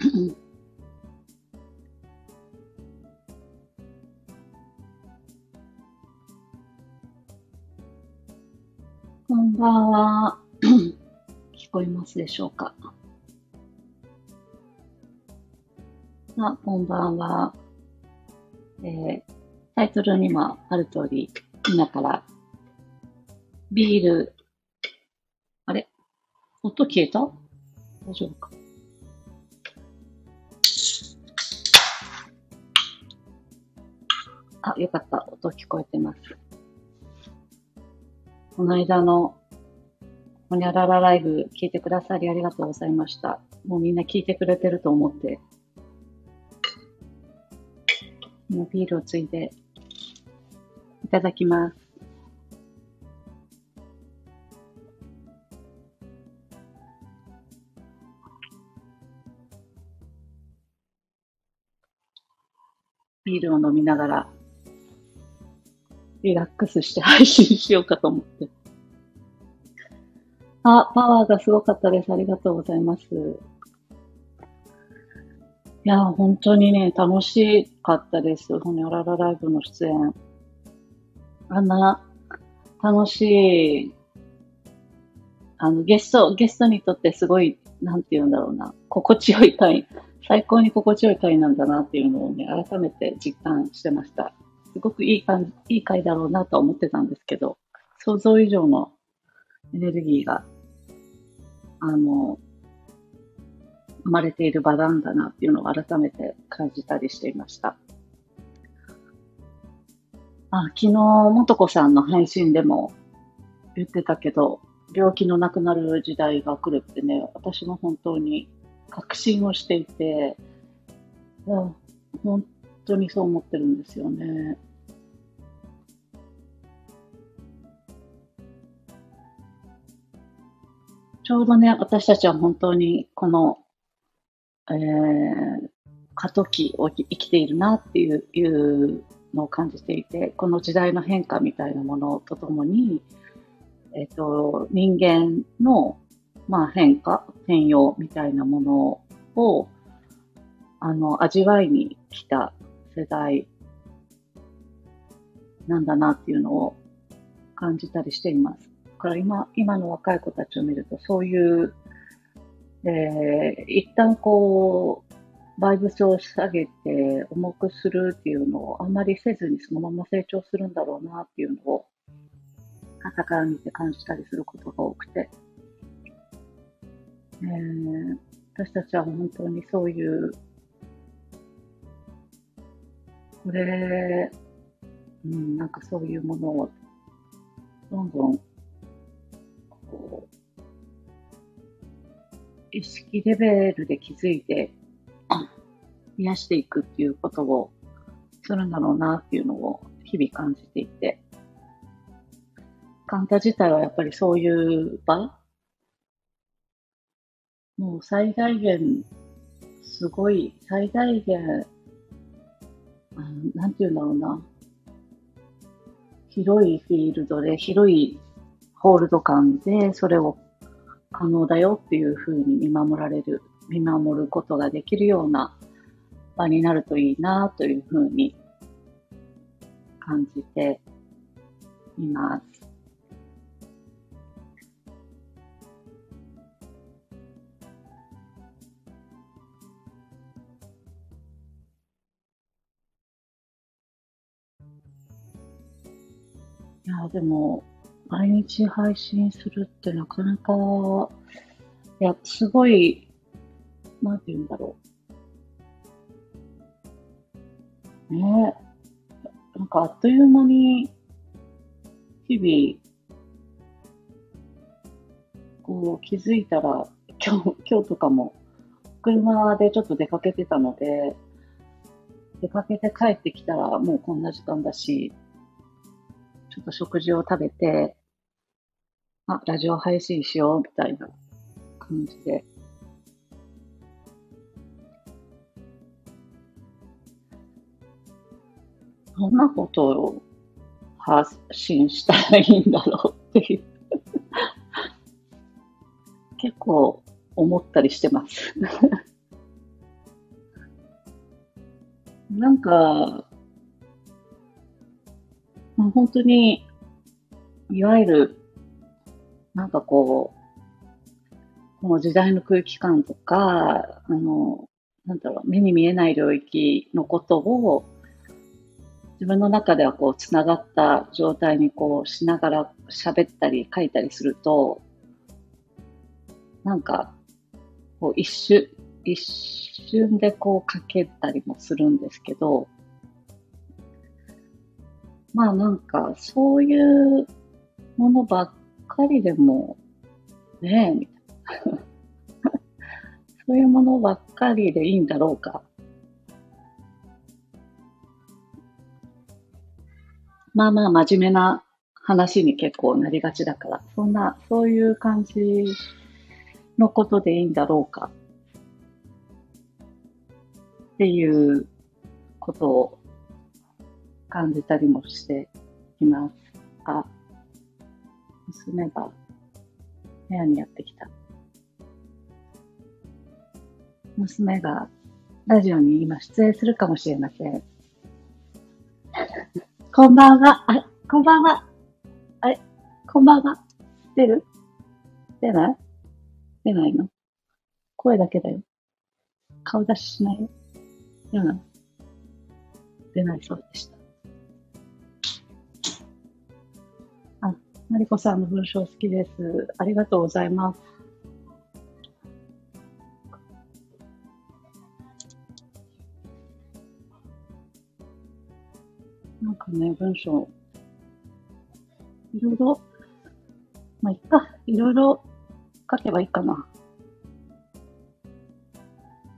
こんばんは。聞こえますでしょうか？あ、こんばんは。えー、タイトルにもある通り、今からビール、あれ？音消えた？大丈夫か？あ、よかった。音聞こえてます。この間のほにゃららライブ聞いてくださりありがとうございました。もうみんな聞いてくれてると思って、今ビールをついでいただきます。ビールを飲みながらリラックスして配信しようかと思って。あ、パワーがすごかったです。ありがとうございます。いや、本当にね、楽しかったです。ほにゃららライブの出演。あんな楽しい、あの、ゲスト、ゲストにとってすごい、なんて言うんだろうな、心地よい回、最高に心地よい回なんだなっていうのをね、改めて実感してました。すごくいい感じ、いい回だろうなと思ってたんですけど、想像以上のエネルギーが、あの、生まれている場なんだなっていうのを改めて感じたりしていました。あ、昨日、もとこさんの配信でも言ってたけど、病気のなくなる時代が来るってね、私も本当に確信をしていて、本当にそう思ってるんですよね。ちょうどね、私たちは本当にこの、えー、過渡期を生きているなっていういうのを感じていて、この時代の変化みたいなものとともに、えっ、ー、と、人間の、まあ、変化、変容みたいなものを、あの、味わいに来た世代なんだなっていうのを感じたりしています。から今、今の若い子たちを見ると、そういう、えー、一旦こう、バイブスを下げて重くするっていうのをあまりせずにそのまま成長するんだろうなっていうのを、朝から見て感じたりすることが多くて、えー、私たちは本当にそういうこれ、うん、なんかそういうものを、どんどん、意識レベルで気づいて、癒していくっていうことをするんだろうなっていうのを日々感じていて、カンタ自体はやっぱりそういう場？もう最大限、すごい、最大限あなんていうんだろうな。広いフィールドで、広いホールド感で、それを可能だよっていうふうに見守られる、見守ることができるような場になるといいなというふうに感じています。いや、でも、毎日配信するってなかなか、いや、すごい、なんて言うんだろう。ねなんかあっという間に、日々、こう気づいたら、今日、今日とかも、車でちょっと出かけてたので、出かけて帰ってきたらもうこんな時間だし、ちょっと食事を食べて、あ、ラジオ配信しようみたいな感じで。どんなことを発信したらいいんだろうっていう 結構思ったりしてます なんか、本当に、いわゆる、なんかこう、この時代の空気感とか、あの、なんだろう、目に見えない領域のことを、自分の中ではこう、つながった状態にこう、しながら喋ったり書いたりすると、なんか、こう、一瞬、一瞬でこう書けたりもするんですけど、まあなんか、そういうものばっかりでも、ねえ、みたいな。そういうものばっかりでいいんだろうか。まあまあ真面目な話に結構なりがちだから、そんな、そういう感じのことでいいんだろうか。っていうことを感じたりもしています。あ、娘が部屋にやってきた。娘がラジオに今出演するかもしれません。こんばんは。あ、こんばんは。あれ？こんばんは。出る？出ない？出ないの？声だけだよ。顔出ししないよ。出ない出ないそうでした。マリコさんの文章好きです。ありがとうございます。なんかね、文章、いろいろ、まあ、いっか、いろいろ書けばいいかな。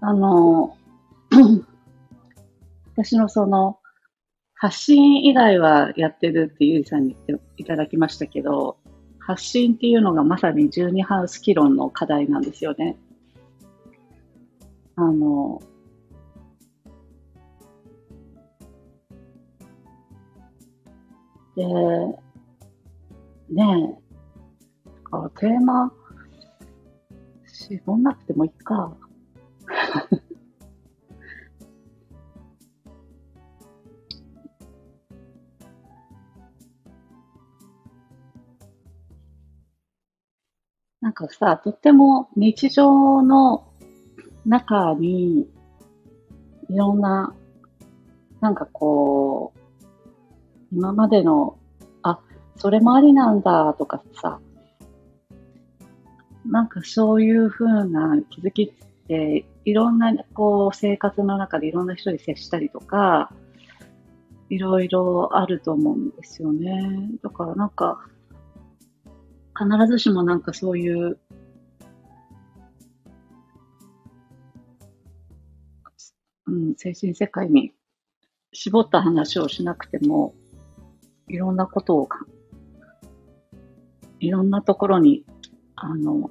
あの、私のその、発信以外はやってるってゆいさんに言っていただきましたけど、発信っていうのがまさに12ハウス議論の課題なんですよね。あの、で、ねえ、テーマ、絞んなくてもいいか。なんかさ、とっても日常の中に、いろんな、なんかこう、今までの、あ、それもありなんだとかさ、なんかそういうふうな気づきって、いろんなこう生活の中でいろんな人に接したりとか、いろいろあると思うんですよね。だからなんか、必ずしもなんかそういう、うん、精神世界に絞った話をしなくても、いろんなことをか、いろんなところに、あの、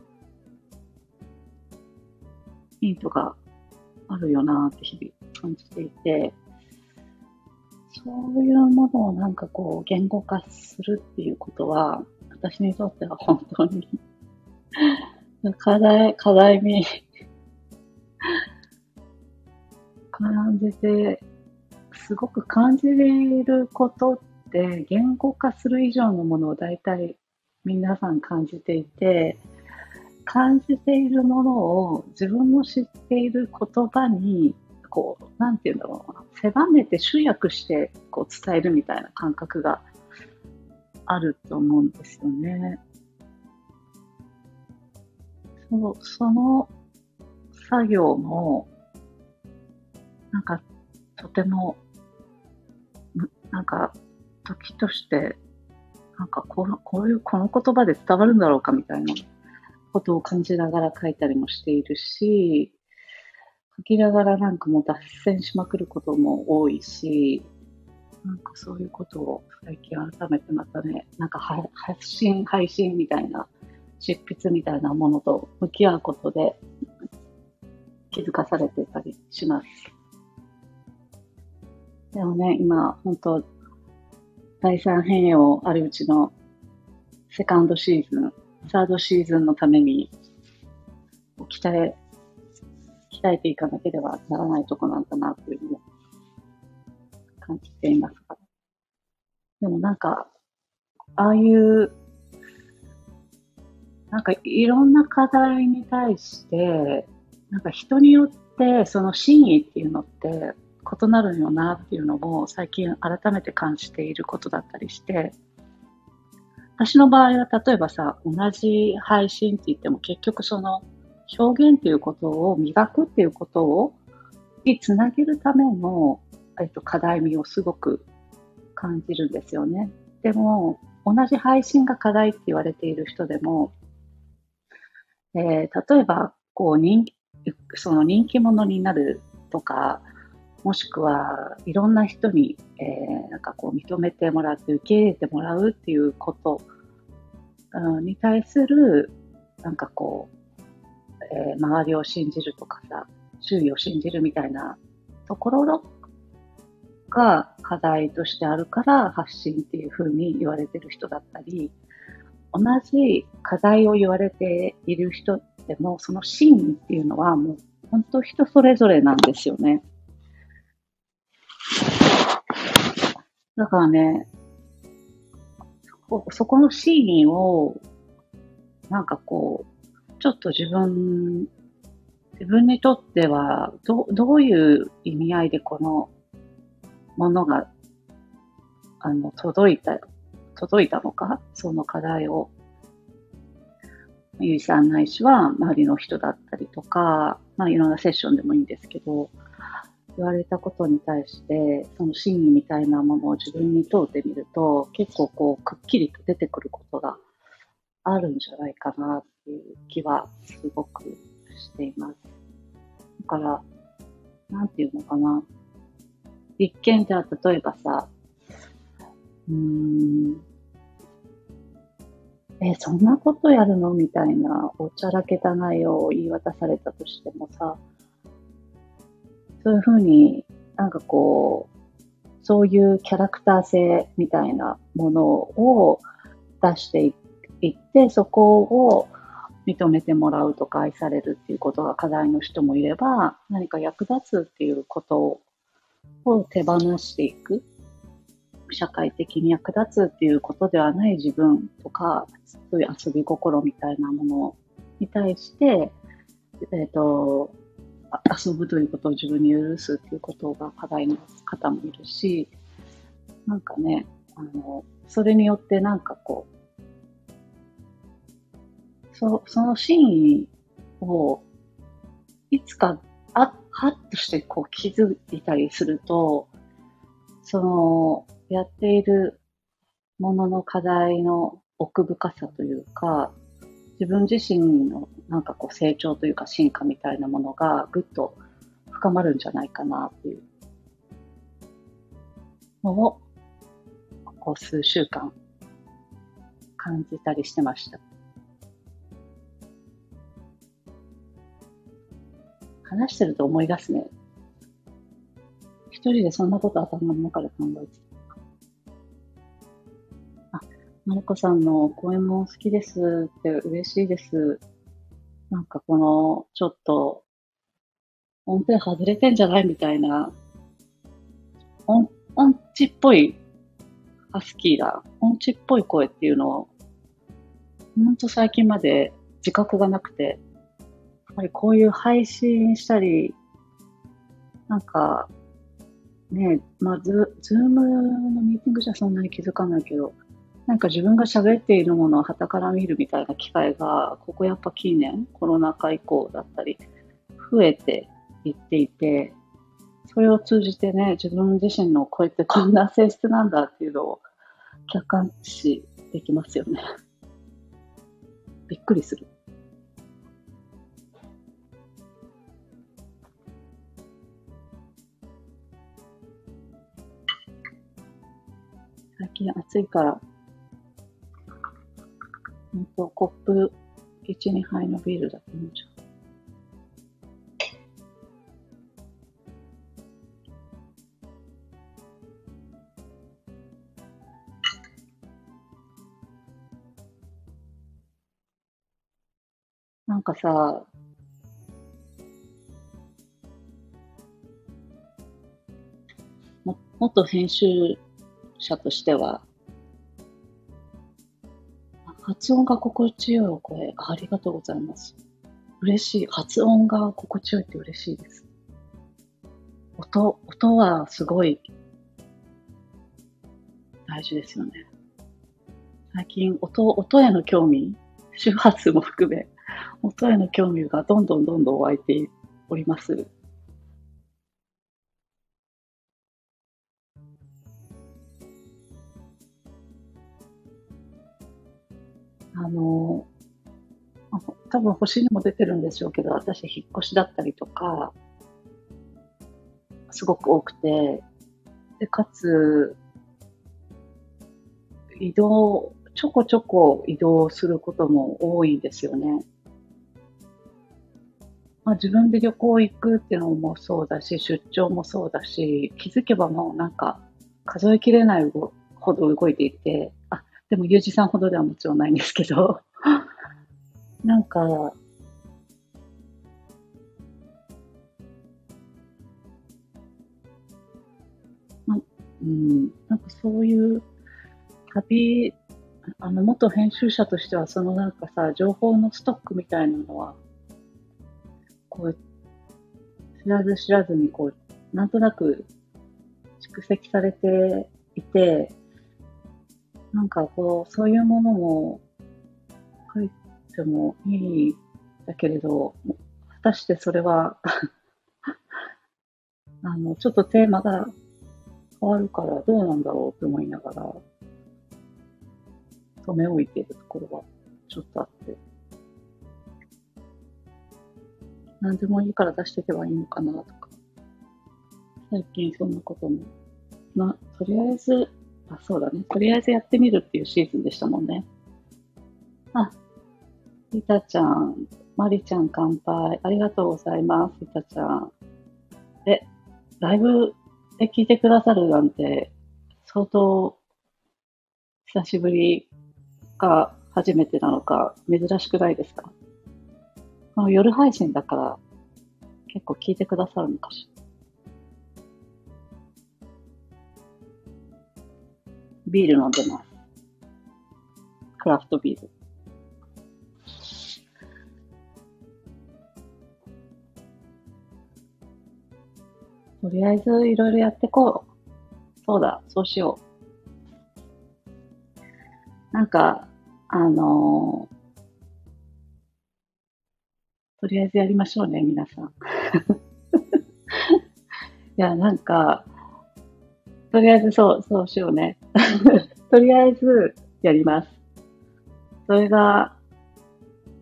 ヒントがあるよなって日々感じていて、そういうものをなんかこう言語化するっていうことは、私にとっては本当に。課題、課題に感じて、すごく感じていることって言語化する以上のものを大体皆さん感じていて、感じているものを自分の知っている言葉に、こう、なんていうんだろうな、狭めて集約してこう伝えるみたいな感覚があると思うんですよね。そうその作業も、なんか、とても、なんか、時として、なんかこう、こういう、この言葉で伝わるんだろうかみたいなことを感じながら書いたりもしているし、書きながらなんかもう脱線しまくることも多いし、なんかそういうことを最近改めてまたね、なんか発信、配信みたいな、執筆みたいなものと向き合うことで気づかされてたりします。でもね、今、本当第三変容あるうちのセカンドシーズン、サードシーズンのために、鍛え、鍛えていかなければならないとこなんだなというのを感じていますか。でもなんか、ああいう、なんかいろんな課題に対して、なんか人によってその真意っていうのって異なるよなっていうのも最近改めて感じていることだったりして、私の場合は例えばさ、同じ配信って言っても結局その表現っていうことを磨くっていうことをにつなげるための、えっと、課題味をすごく感じるんですよね。でも、同じ配信が課題って言われている人でも、えー、例えば、こう人その人気者になるとか、もしくはいろんな人に、えー、なんかこう認めてもらって受け入れてもらうっていうこと、に対するなんかこう、えー、周りを信じるとかさ周囲を信じるみたいなところが課題としてあるから発信っていうふうに言われてる人だったり同じ課題を言われている人でもその真意っていうのはもう本当人それぞれなんですよね。だからね、そこのシーンを、なんかこう、ちょっと自分、自分にとっては、ど、どういう意味合いでこのものが、あの、届いた、届いたのか、その課題を。ゆいさんないしは周りの人だったりとか、まあいろんなセッションでもいいんですけど、言われたことに対して、その真意みたいなものを自分に問うてみると、結構こう、くっきりと出てくることがあるんじゃないかなっていう気はすごくしています。だから、なんていうのかな。一見じゃあ、例えばさ、うーん、え、そんなことやるの？みたいな、おちゃらけた内容を言い渡されたとしてもさ、そういうふうになんかこう、そういうキャラクター性みたいなものを出していって、そこを認めてもらうとか愛されるっていうことが課題の人もいれば、何か役立つっていうことを手放していく。社会的に役立つっていうことではない自分とか、そういう遊び心みたいなものに対して、えっ、ー、と、遊ぶということを自分に許すっていうことが課題の方もいるし、なんかね、あの、それによってなんかこう、そその真意をいつかあっはっとしてこう気づいたりすると、その、やっているものの課題の奥深さというか、自分自身のなんかこう成長というか進化みたいなものがぐっと深まるんじゃないかなっていうのを、ここ数週間感じたりしてました。話してると思い出すね。一人でそんなこと頭の中で考えてあマリコさんの講演も好きですって嬉しいです。なんかこの、ちょっと、音程外れてんじゃないみたいな、音、音痴っぽい、ハスキーだ、音痴っぽい声っていうのを、ほんと最近まで自覚がなくて、やっぱりこういう配信したり、なんか、ね、まあ、ズ、ズームのミーティングじゃそんなに気づかないけど、なんか自分が喋っているものを旗から見るみたいな機会が、ここやっぱ近年、コロナ禍以降だったり、増えていっていて、それを通じてね、自分自身のこうやってこんな性質なんだっていうのを客観視できますよね。びっくりする。最近暑いからほんと、コップ1、2杯のビールだと思うじゃん。なんかさ、も元編集者としては、発音が心地よいお声、ありがとうございます。嬉しい。発音が心地よいって嬉しいです。音、音はすごい大事ですよね。最近、音、音への興味、周波数も含め、音への興味がどんどんどんどん湧いております。あの、多分星にも出てるんでしょうけど、私引っ越しだったりとか、すごく多くて、で、かつ、移動、ちょこちょこ移動することも多いんですよね。まあ、自分で旅行行くっていうのもそうだし、出張もそうだし、気づけばもうなんか数えきれないほど動いていて、でも、ゆうじさんほどではもちろんないんですけど、なんか、ま、うん、なんかそういう旅、あの、元編集者としては、そのなんかさ、情報のストックみたいなのは、こう、知らず知らずにこう、なんとなく蓄積されていて、なんかこう、そういうものも書いてもいいだけれど、果たしてそれは あの、ちょっとテーマが変わるからどうなんだろうと思いながら、止め置いているところはちょっとあって、何でもいいから出していけばいいのかなとか、最近そんなことも、まあ、とりあえずあ、そうだね。とりあえずやってみるっていうシーズンでしたもんね。あ、リタちゃん、マリちゃん乾杯。ありがとうございます、リタちゃん。え、ライブで聞いてくださるなんて、相当久しぶりか初めてなのか珍しくないですか？この夜配信だから結構聞いてくださるのかしら？ビール飲んでます。クラフトビール。とりあえずいろいろやってこう。そうだ、そうしよう。なんか、あのー、とりあえずやりましょうね、皆さん。いや、なんか、とりあえずそう、そうしようね。とりあえずやります。それが、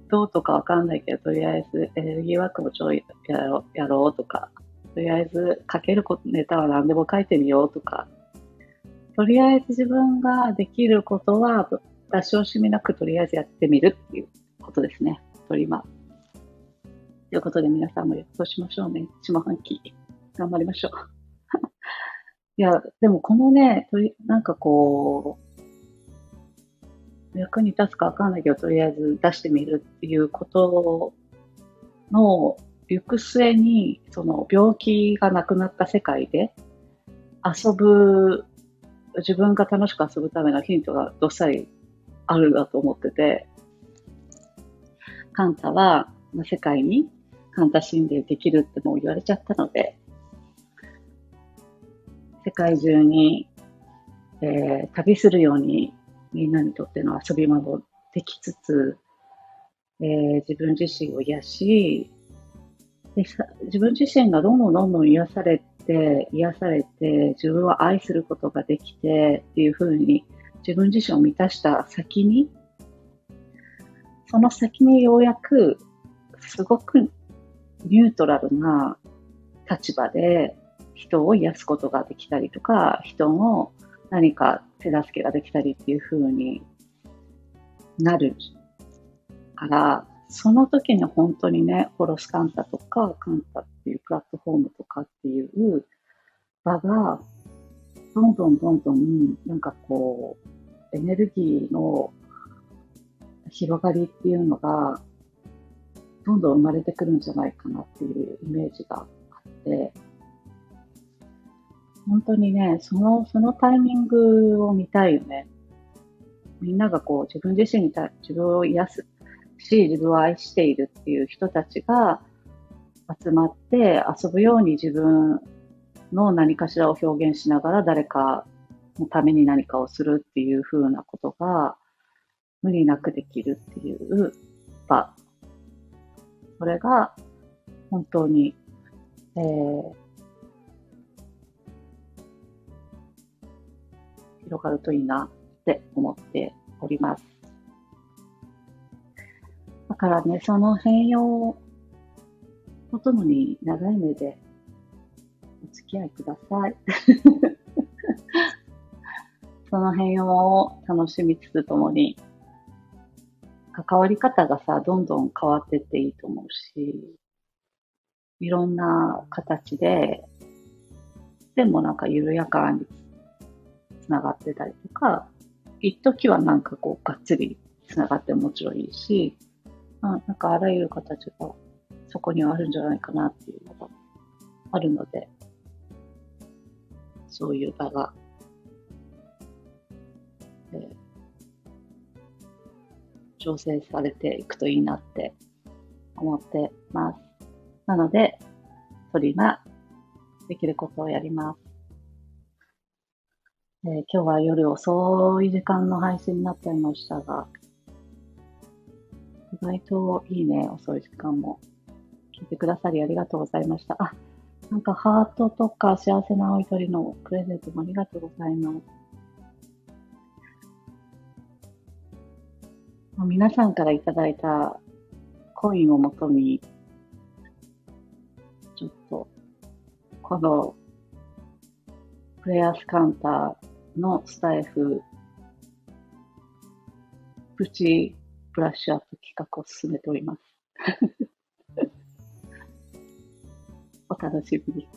どうとかわかんないけど、とりあえずエネルギーワークもちょいやろうやろうとか、とりあえず書けることネタは何でも書いてみようとか、とりあえず自分ができることは出し惜しみなくとりあえずやってみるっていうことですね。トリマということで皆さんもそうしましょうね。下半期。頑張りましょう。いや、でもこのね、とり、なんかこう、役に立つかわかんないけど、とりあえず出してみるっていうことの行く末に、その病気がなくなった世界で遊ぶ、自分が楽しく遊ぶためのヒントがどっさりあるだと思ってて、カンタは、世界にカンタ神殿できるってもう言われちゃったので、世界中に、えー、旅するようにみんなにとっての遊び場もできつつ、えー、自分自身を癒しでさ自分自身がどんどんどんどん癒されて、癒されて、自分を愛することができてっていうふうに自分自身を満たした先に、その先にようやくすごくニュートラルな立場で人を癒すことができたりとか、人の何か手助けができたりっていう風になるから、その時に本当にね、ホロスカンタとかカンタっていうプラットフォームとかっていう場が、どんどんどんどん、なんかこう、エネルギーの広がりっていうのが、どんどん生まれてくるんじゃないかなっていうイメージがあって、本当にね、その、そのタイミングを見たいよね。みんながこう自分自身にた自分を癒すし、自分を愛しているっていう人たちが集まって遊ぶように自分の何かしらを表現しながら誰かのために何かをするっていう風なことが無理なくできるっていう場。それが本当に、えー、広がるといいなって思っております。だからね、その変容とともに長い目でお付き合いください。その変容を楽しみつつともに、関わり方がさ、どんどん変わってっていいと思うし、いろんな形で、でもなんか緩やかにつながってたりとか、一時はなんかこう、がっつりつながってもちろんいいし、まあ、なんかあらゆる形がそこにはあるんじゃないかなっていうのがあるので、そういう場が、え、調整されていくといいなって思ってます。なので、鳥ができることをやります。えー、今日は夜遅い時間の配信になっちゃいましたが、意外といいね、遅い時間も。聞いてくださりありがとうございました。あ、なんかハートとか幸せな青い鳥のプレゼントもありがとうございます。皆さんからいただいたコインをもとに、ちょっと、この、プレイヤースカウンターのスタイフ、プチブラッシュアップ企画を進めております。お楽しみに。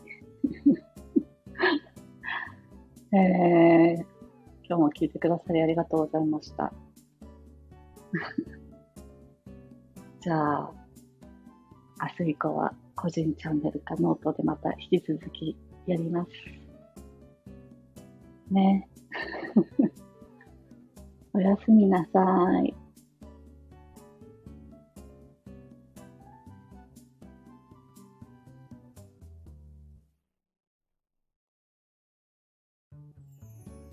えー、今日も聞いてくださりありがとうございました。じゃあ、明日以降は個人チャンネルかノートでまた引き続きやります。ね。おやすみなさい。